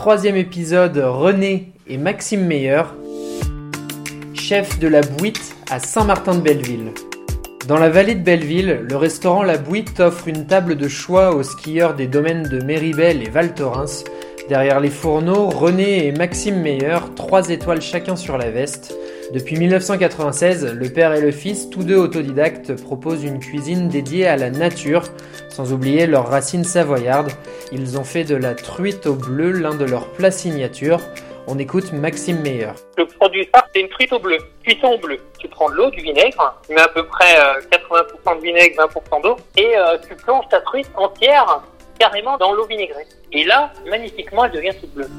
Troisième épisode, René et Maxime Meyer, chef de la Bouite à Saint-Martin-de-Belleville. Dans la vallée de Belleville, le restaurant La Bouite offre une table de choix aux skieurs des domaines de Méribel et Val Thorens. Derrière les fourneaux, René et Maxime Meyer, trois étoiles chacun sur la veste. Depuis 1996, le père et le fils, tous deux autodidactes, proposent une cuisine dédiée à la nature, sans oublier leurs racines savoyardes. Ils ont fait de la truite au bleu l'un de leurs plats signature. On écoute Maxime Meyer. Le produit phare, c'est une truite au bleu, cuisson au bleu. Tu prends de l'eau, du vinaigre, tu mets à peu près euh, 80% de vinaigre, 20% d'eau, et euh, tu plonges ta truite entière carrément dans l'eau vinaigrée. Et là, magnifiquement, elle devient toute bleue.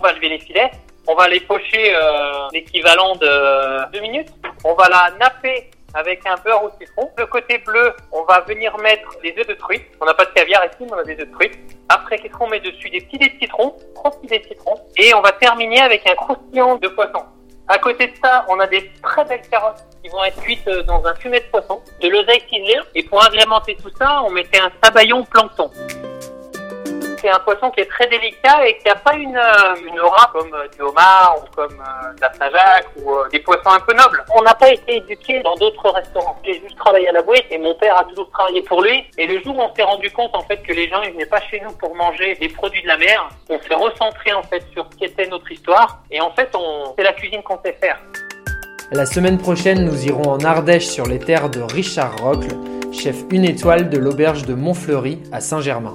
On va lever les filets, on va les pocher euh, l'équivalent de 2 minutes. On va la napper avec un beurre au citron. Le côté bleu, on va venir mettre des œufs de truite. On n'a pas de caviar ici, mais on a des œufs de truite. Après, qu'est-ce qu'on met dessus? Des petits dés de citron, trois petits dés de citron. Et on va terminer avec un croustillant de poisson. À côté de ça, on a des très belles carottes qui vont être cuites dans un fumet de poisson, de l'oseille ciselée. Et pour agrémenter tout ça, on mettait un sabayon plancton c'est un poisson qui est très délicat et qui n'a pas une, euh, une aura comme euh, du homard ou comme euh, de la Saint-Jacques ou euh, des poissons un peu nobles. On n'a pas été éduqué dans d'autres restaurants. J'ai juste travaillé à la boîte et mon père a toujours travaillé pour lui. Et le jour où on s'est rendu compte en fait que les gens ils venaient pas chez nous pour manger des produits de la mer, on s'est recentré en fait sur ce qu'était notre histoire et en fait on c'est la cuisine qu'on sait faire. La semaine prochaine, nous irons en Ardèche sur les terres de Richard Rocle, chef une étoile de l'auberge de Montfleury à Saint-Germain.